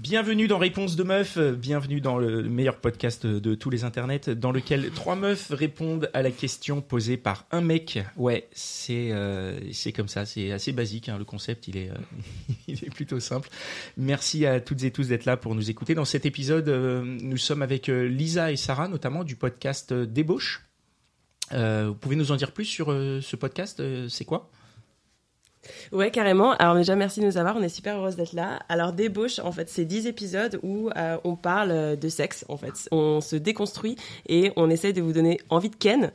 Bienvenue dans Réponse de Meuf, euh, bienvenue dans le meilleur podcast de tous les internets, dans lequel trois meufs répondent à la question posée par un mec. Ouais, c'est euh, comme ça, c'est assez basique, hein, le concept il est, euh, il est plutôt simple. Merci à toutes et tous d'être là pour nous écouter. Dans cet épisode, nous sommes avec Lisa et Sarah, notamment du podcast Débauche. Vous pouvez nous en dire plus sur ce podcast C'est quoi? Ouais, carrément. Alors déjà, merci de nous avoir. On est super heureuse d'être là. Alors, Débauche, en fait, c'est 10 épisodes où euh, on parle de sexe, en fait. On se déconstruit et on essaie de vous donner envie de ken.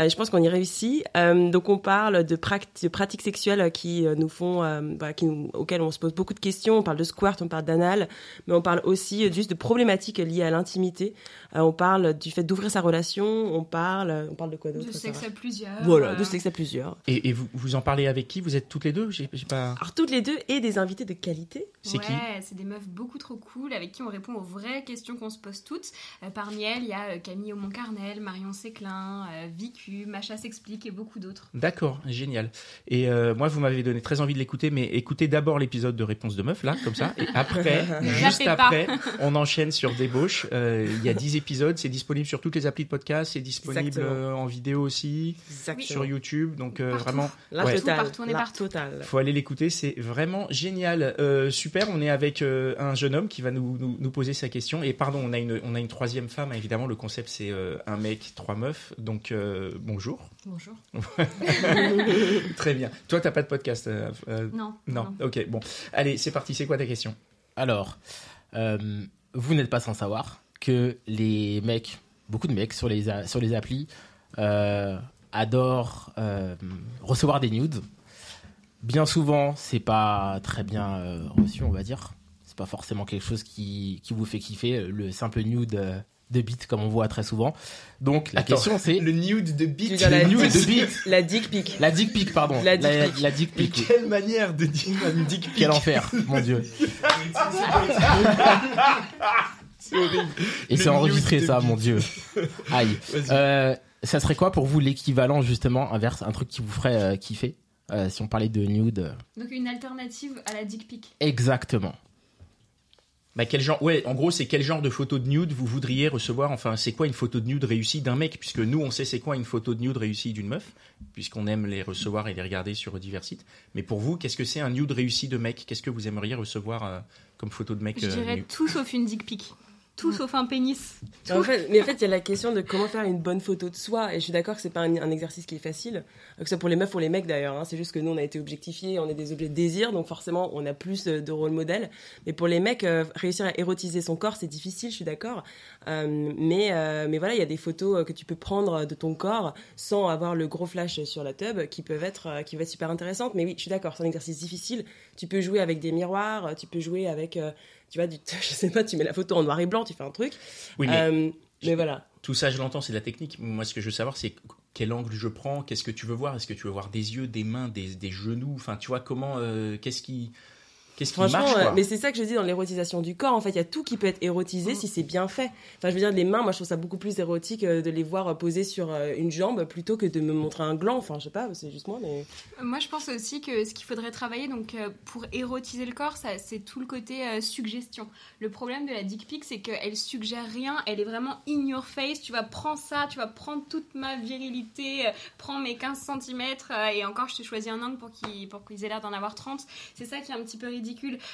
Euh, je pense qu'on y réussit. Euh, donc, on parle de, pratiques sexuelles qui euh, nous font, euh, qui nous, auxquelles on se pose beaucoup de questions. On parle de squirt, on parle d'anal, mais on parle aussi euh, juste de problématiques liées à l'intimité. Euh, on parle du fait d'ouvrir sa relation. On parle, on parle de quoi d'autre De sexe à plusieurs. Voilà, euh, de sexe à plusieurs. Et, et vous, vous en parlez avec qui? Vous êtes toutes les deux J'ai pas. Alors, toutes les deux et des invités de qualité. C'est qui Ouais, c'est des meufs beaucoup trop cool avec qui on répond aux vraies questions qu'on se pose toutes. Euh, parmi elles, il y a euh, Camille Aumont-Carnel, Marion Séclin, euh, Vicu, Macha s'explique et beaucoup d'autres. D'accord, génial. Et euh, moi, vous m'avez donné très envie de l'écouter, mais écoutez d'abord l'épisode de Réponse de Meuf, là, comme ça, et après, juste après, on enchaîne sur Débauche. Euh, Il y a 10 épisodes, c'est disponible sur toutes les applis de podcast, c'est disponible Exactement. euh, en vidéo aussi, Exactement. sur YouTube, donc euh, Partout. vraiment, La Ouais. totale. Partout, on est partout. Totale. faut aller l'écouter, c'est vraiment génial. Euh, super, on est avec euh, un jeune homme qui va nous, nous, nous poser sa question. Et pardon, on a une, on a une troisième femme, évidemment, le concept c'est euh, un mec, trois meufs, donc euh, bonjour. Bonjour. Très bien. Toi, t'as pas de podcast euh, euh, Non. Non, ok, bon. Allez, c'est parti, c'est quoi ta question? Alors, euh, vous n'êtes pas sans savoir que les mecs, beaucoup de mecs sur les, a- sur les applis, euh, adorent euh, recevoir des nudes. Bien souvent, c'est pas très bien euh, reçu, on va dire. C'est pas forcément quelque chose qui, qui vous fait kiffer, le simple nude euh, de bite comme on voit très souvent. Donc la Attends, question c'est Le nude de bite. dire la le nude dick- de bite. La dick pic. La dick pic, pardon. La dick la, pic. la dick pic. quelle manière de dire un dick pic Quel enfer, mon dieu. C'est horrible. Et c'est enregistré ça, mon dieu. Aïe. Euh, ça serait quoi pour vous l'équivalent justement inverse, un truc qui vous ferait euh, kiffer? Euh, si on parlait de nude euh, Donc une alternative à la dick pic. Exactement. Bah, quel genre Ouais, en gros, c'est quel genre de photo de nude vous voudriez recevoir? Enfin, c'est quoi une photo de nude réussie d'un mec? Puisque nous, on sait c'est quoi une photo de nude réussie d'une meuf, puisqu'on aime les recevoir et les regarder sur divers sites. Mais pour vous, qu'est-ce que c'est un nude réussi de mec? Qu'est-ce que vous aimeriez recevoir euh, comme photo de mec Je euh, dirais nu? tout sauf une dick pic. Tout sauf un pénis. En fait, mais en fait, il y a la question de comment faire une bonne photo de soi. Et je suis d'accord que c'est pas un, un exercice qui est facile. Que ce soit pour les meufs ou les mecs d'ailleurs. hein. C'est juste que nous, on a été objectifiés, on est des objets de désir, donc forcément, on a plus euh, de rôle modèle. Mais pour les mecs, euh, réussir à érotiser son corps, c'est difficile, je suis d'accord. Euh, mais, euh, mais voilà, il y a des photos euh, que tu peux prendre de ton corps sans avoir le gros flash sur la tub qui peuvent être, qui peuvent être super intéressantes. Mais oui, je suis d'accord, c'est un exercice difficile. Tu peux jouer avec des miroirs, tu peux jouer avec, tu vois, du, je sais pas, tu mets la photo en noir et blanc, tu fais un truc. Oui, mais voilà. tout ça, je l'entends, c'est de la technique. Moi, ce que je veux savoir, c'est quel angle je prends, qu'est-ce que tu veux voir? Est-ce que tu veux voir des yeux, des mains, des, des genoux? Enfin, tu vois, comment, qu'est-ce qui, qu'est-ce qui Franchement, marche quoi euh, mais c'est ça que je dis dans l'érotisation du corps. En fait, il y a tout qui peut être érotisé si c'est bien fait. Enfin, je veux dire, les mains, moi, je trouve ça beaucoup plus érotique euh, de les voir euh, poser sur une jambe plutôt que de me montrer un gland. Enfin, je sais pas, c'est juste moi, mais. Moi, je pense aussi que ce qu'il faudrait travailler, donc pour érotiser le corps, ça, c'est tout le côté euh, suggestion. Le problème de la dick pic, c'est qu'elle suggère rien, elle est vraiment in your face. Tu vas prendre ça, tu vas prendre toute ma virilité, euh, prends mes 15 cm, et encore, je te choisis un angle pour qu'ils pour qu'ils aient l'air d'en avoir 30. C'est ça qui est un petit peu ridicule.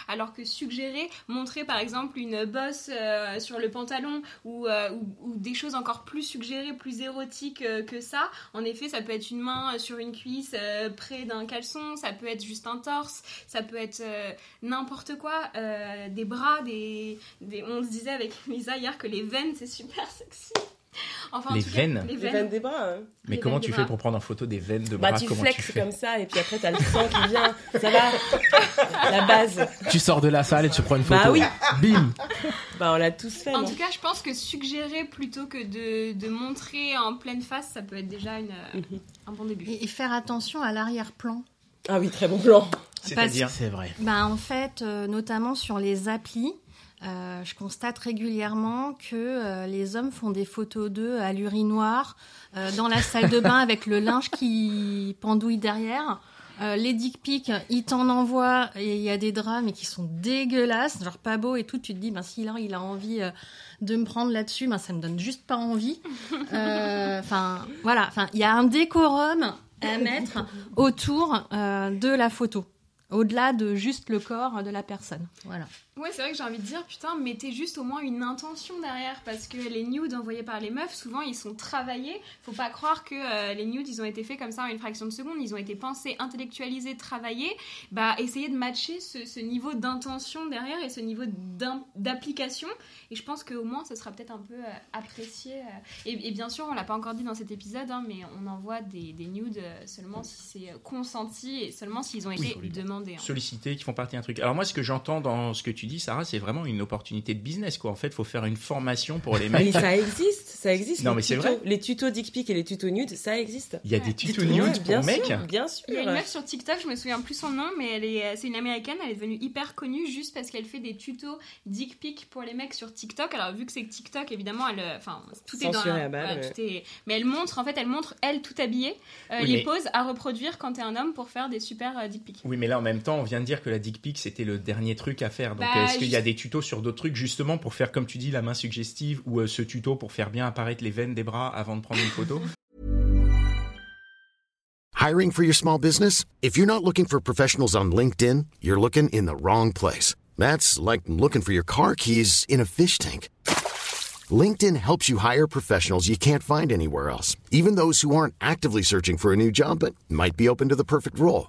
Alors que suggérer, montrer par exemple une bosse euh, sur le pantalon ou, euh, ou, des choses encore plus suggérées, plus érotiques euh, que ça, en effet, ça peut être une main sur une cuisse près d'un caleçon, ça peut être juste un torse, ça peut être n'importe quoi, des bras, des, des- On se disait avec Lisa hier que les veines, c'est super sexy. Enfin, Les cas, veines. Les Les veines. des bras. hein. Mais Les comment tu fais bras. pour prendre en photo des veines de bras Bah, tu Comment flexes tu fais comme ça, et puis après, t'as le sang qui vient. Ça va La base. Tu sors de la salle et tu prends une photo. Bah oui. Bim. Bah, on l'a tous fait. En non tout cas, je pense que suggérer plutôt que de, de montrer en pleine face, ça peut être déjà une, Mhm. un bon début. Et, et faire attention à l'arrière-plan. Ah oui, très bon plan. C'est-à-dire C'est vrai. Bah, en fait, euh, notamment sur les applis, euh, je constate régulièrement que euh, les hommes font des photos d'eux à l'urinoir, euh, dans la salle de bain avec le linge qui pendouille derrière. Les dick pics, ils t'en envoient et il y a des draps mais qui sont dégueulasses, genre pas beaux et tout. Tu te dis, ben si là il a envie de me prendre là-dessus, ben ça me donne juste pas envie. Enfin voilà, enfin il y a un décorum à mettre autour de la photo, au-delà de juste le corps de la personne. Voilà. Ouais, c'est vrai que j'ai envie de dire, putain, mettez juste au moins une intention derrière, parce que les nudes envoyés par les meufs, souvent ils sont travaillés. Faut pas croire que euh, les nudes ils ont été faits comme ça en une fraction de seconde, ils ont été pensés, intellectualisés, travaillés. Bah, essayez de matcher ce, ce niveau d'intention derrière et ce niveau d'application. Et je pense qu'au moins ce sera peut-être un peu euh, apprécié. euh. Et, et bien sûr, on l'a pas encore dit dans cet épisode, hein, mais on envoie des, des nudes seulement si c'est consenti et seulement s'ils ont été demandés. Hein. sollicités, qui font partie d'un truc. Alors moi, ce que j'entends dans ce que tu dis, Sarah, c'est vraiment une opportunité de business, quoi. En fait, faut faire une formation pour les Mais mecs. ça existe, ça existe. Non, les mais c'est tutos- vrai. Les tutos dick pic et les tutos nudes, ça existe. Il y a des tutos Ouais, nudes bien pour mecs. sûr, bien sûr. Il y a une meuf sur TikTok, je me souviens plus son nom, mais elle est, c'est une américaine, elle est devenue hyper connue juste parce qu'elle fait des tutos dick pic pour les mecs sur TikTok. Alors vu que c'est TikTok, évidemment, elle, euh, enfin tout est dans, à balle, voilà, tout est- mais elle montre en fait, elle montre elle tout habillée euh, Oui, les mais- poses à reproduire quand t'es un homme pour faire des super euh, dick pics. Oui, mais là, en même temps, on vient de dire que la dick pic, c'était le dernier truc à faire. Donc, Bah, est-ce qu'il y a des tutos sur d'autres trucs, justement, pour faire, comme tu dis, la main suggestive ou euh, ce tuto pour faire bien apparaître les veines des bras avant de prendre une photo? Hiring for your small business? If you're not looking for professionals on LinkedIn, you're looking in the wrong place. That's like looking for your car keys in a fish tank. LinkedIn helps you hire professionals you can't find anywhere else, even those who aren't actively searching for a new job but might be open to the perfect role.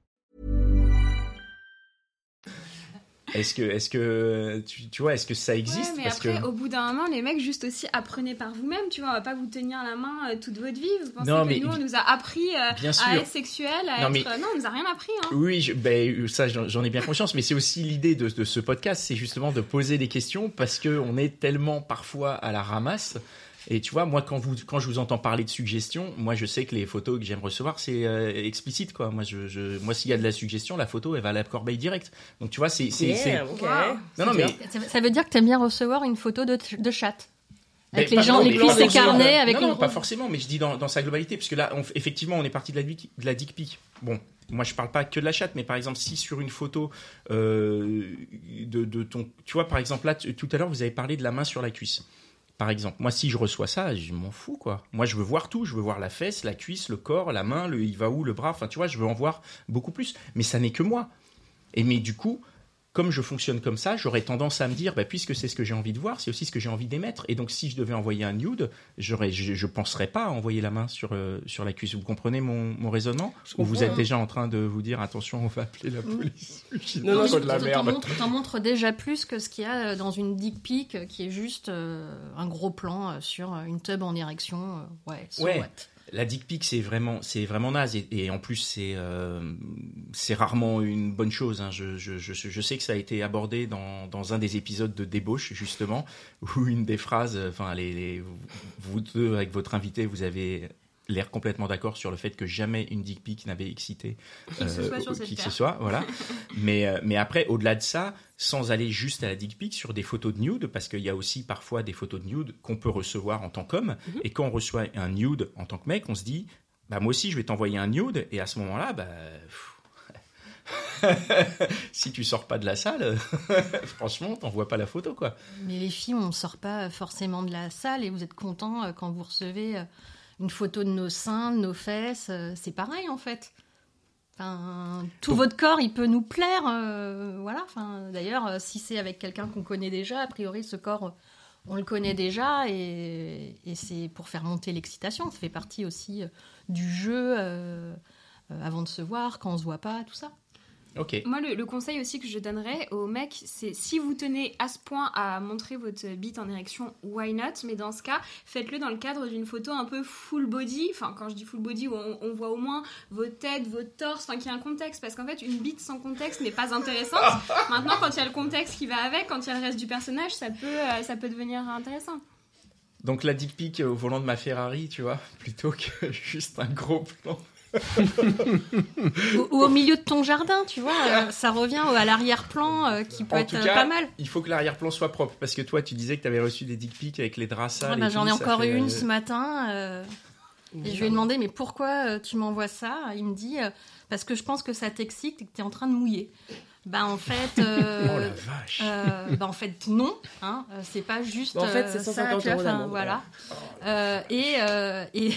Est-ce que, est-ce que, tu, tu vois, est-ce que ça existe Ouais, mais Parce après, que... au bout d'un moment, les mecs, juste aussi apprenez par vous-même, tu vois, on va pas vous tenir la main euh, toute votre vie. Vous pensez Non, que mais- nous, on nous a appris euh, à être sexuel, à Non, être. mais- euh, Non, on nous a rien appris, hein. Oui, je- ben, ça j'en j'en ai bien conscience, mais c'est aussi l'idée de, de ce podcast, c'est justement de poser des questions parce que on est tellement parfois à la ramasse. Et tu vois, moi quand vous quand je vous entends parler de suggestions, moi je sais que les photos que j'aime recevoir c'est euh, explicite quoi. Moi je, je moi s'il y a de la suggestion, la photo elle va à la corbeille direct. Donc tu vois c'est c'est c'est- Yeah, ok. Wow. non non mais Ça, ça veut dire que t'aimes bien recevoir une photo de, de chatte. Avec les gens, non, les cuisses écarnées, avec non, une non, pas forcément, mais je dis dans, dans sa globalité, puisque là, on- effectivement, on est parti de la, de la dick pic. Bon, moi, je parle pas que de la chatte, mais par exemple, si sur une photo euh, de, de ton, tu vois, par exemple, là, tu- tout à l'heure, vous avez parlé de la main sur la cuisse. Par exemple, moi, si je reçois ça, je m'en fous, quoi. Moi, je veux voir tout. Je veux voir la fesse, la cuisse, le corps, la main, le il va où, le bras. Enfin, tu vois, je veux en voir beaucoup plus. Mais ça n'est que moi. Et mais du coup, comme je fonctionne comme ça, j'aurais tendance à me dire, bah, puisque c'est ce que j'ai envie de voir, c'est aussi ce que j'ai envie d'émettre. Et donc, si je devais envoyer un nude, j'aurais, je, je penserais pas à envoyer la main sur, euh, sur la cuisse. Vous comprenez mon, mon raisonnement? Ou vous êtes hein. déjà en train de vous dire, attention, on va appeler la police. J'ai Non, non, de la T'en merde. montres, t'en montres déjà plus que ce qu'il y a euh, dans une dick pic euh, qui est juste euh, un gros plan euh, sur une tub en érection. ouais, so Ouais. what. La dick pic, c'est vraiment, c'est vraiment naze. Et, en plus, c'est, euh, c'est rarement une bonne chose. hein. Je, je, je, je sais que ça a été abordé dans, dans un des épisodes de débauche, justement, où une des phrases, enfin, les, les- vous deux, avec votre invité, vous avez l'air complètement d'accord sur le fait que jamais une dick pic n'avait excité Qui que ce soit sur cette qui que ce terre. soit, voilà. mais, euh, mais après, au-delà de ça, sans aller juste à la dick pic, sur des photos de nude, parce qu'il y a aussi parfois des photos de nude qu'on peut recevoir en tant qu'homme, et quand on reçoit un nude en tant que mec, on se dit, bah moi aussi je vais t'envoyer un nude, et à ce moment-là, bah... pff, si tu sors pas de la salle, franchement, t'envoies pas la photo, quoi. Mais les filles, on sort pas forcément de la salle et vous êtes content euh, quand vous recevez euh, une photo de nos seins, de nos fesses. euh, C'est pareil en fait. Enfin, tout Donc- votre corps, il peut nous plaire. euh, voilà. Enfin, D'ailleurs, euh, si c'est avec quelqu'un qu'on connaît déjà, a priori, ce corps, on le connaît déjà et, et c'est pour faire monter l'excitation. Ça fait partie aussi du jeu euh, avant de se voir, quand on se voit pas, tout ça. Ok. Moi, le, le conseil aussi que je donnerais aux mecs, c'est si vous tenez à ce point à montrer votre bite en érection, why not? Mais dans ce cas, faites-le dans le cadre d'une photo un peu full body. Enfin, quand je dis full body, on, on voit au moins vos têtes, votre torse, enfin, qu'il y a un contexte. Parce qu'en fait, une bite sans contexte n'est pas intéressante. Maintenant, quand il y a le contexte qui va avec, quand il y a le reste du personnage, ça peut, euh, ça peut devenir intéressant. Donc la dick pic au volant de ma Ferrari, tu vois, plutôt que juste un gros plan. Ou, ou au milieu de ton jardin, tu vois. euh, ça revient à l'arrière-plan euh, qui peut En être tout euh, cas, pas mal. il faut que l'arrière-plan soit propre. Parce que toi, tu disais que tu avais reçu des dick pics avec les draps sales. Ah bah, J'en ai ça encore fait, eu une ce matin. euh, et je lui ai demandé, mais pourquoi euh, tu m'envoies ça? Il me dit, euh, parce que je pense que ça t'excite et que tu es en train de mouiller. Bah en fait, euh, Oh la vache. euh, bah en fait non, hein, c'est pas juste. Bah, en fait, c'est ça, 150 tu vois, euros enfin, d'amende, Voilà. Euh, et, euh, et,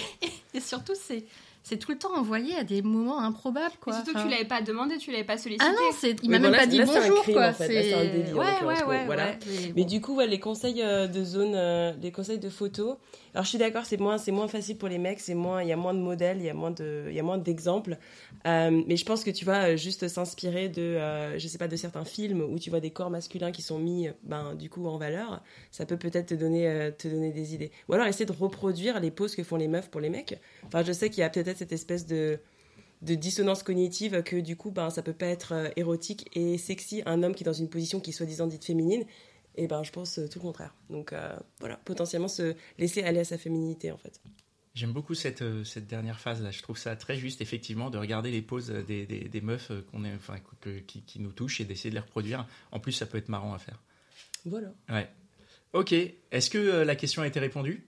et surtout, c'est c'est tout le temps envoyé à des moments improbables, Et quoi. surtout que Enfin, tu l'avais pas demandé, tu l'avais pas sollicité. Ah non, c'est, il m'a même là, pas dit là, c'est un bonjour, crime, quoi. en fait. Là, c'est un délit, en ouais, ouais, ouais, Bon, voilà. ouais. Mais Mais bon. du coup, ouais, les conseils euh, de zone, euh, les conseils de photos. Alors, je suis d'accord, c'est moins, c'est moins facile pour les mecs, c'est moins, il y a moins de modèles, il y a moins de, il y a moins d'exemples. Euh, mais je pense que tu euh, juste s'inspirer de, euh, je sais pas, de certains films où tu vois des corps masculins qui sont mis, ben, du coup, en valeur, ça peut peut-être te donner, euh, te donner des idées. Ou alors essayer de reproduire les poses que font les meufs pour les mecs. Enfin, je sais qu'il y a peut-être cette espèce de de dissonance cognitive que du coup ben ça peut pas être euh, érotique et sexy un homme qui est dans une position qui est soi-disant dite féminine et ben je pense euh, tout le contraire donc euh, voilà potentiellement se laisser aller à sa féminité en fait J'aime beaucoup cette, cette dernière phase là. Je trouve ça très juste, effectivement, de regarder les poses des, des, des meufs qu'on est, enfin, que- qui, qui nous touchent et d'essayer de les reproduire. En plus, ça peut être marrant à faire. voilà Ouais. Ok. Est-ce que la question a été répondue?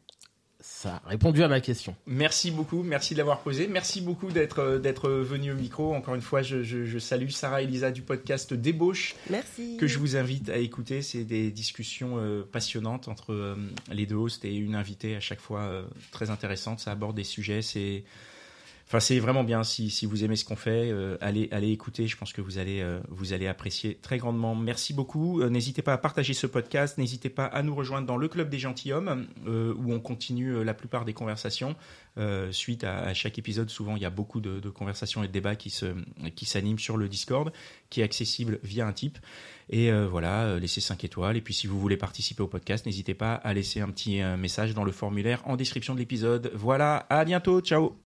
Ça a répondu à ma question. Merci beaucoup, merci de l'avoir posé. Merci beaucoup d'être euh, d'être venu au micro. Encore une fois, je, je- je salue Sarah et Elisa du podcast Débauche merci que je vous invite à écouter. C'est des discussions euh, passionnantes entre euh, les deux hosts et une invitée à chaque fois euh, très intéressante. Ça aborde des sujets. C'est Enfin, c'est vraiment bien. Si, si vous aimez ce qu'on fait, euh, allez, allez écouter. Je pense que vous allez, euh, vous allez apprécier très grandement. Merci beaucoup. Euh, n'hésitez pas à partager ce podcast. N'hésitez pas à nous rejoindre dans le club des gentilshommes, euh, où on continue euh, la plupart des conversations. Euh, suite à, à chaque épisode, souvent il y a beaucoup de, de conversations et de débats qui se, qui s'animent sur le Discord, qui est accessible via un type. Et voilà, laissez 5 étoiles. Et puis si vous voulez participer au podcast, n'hésitez pas à laisser un petit message dans le formulaire en description de l'épisode. Voilà, à bientôt. Ciao.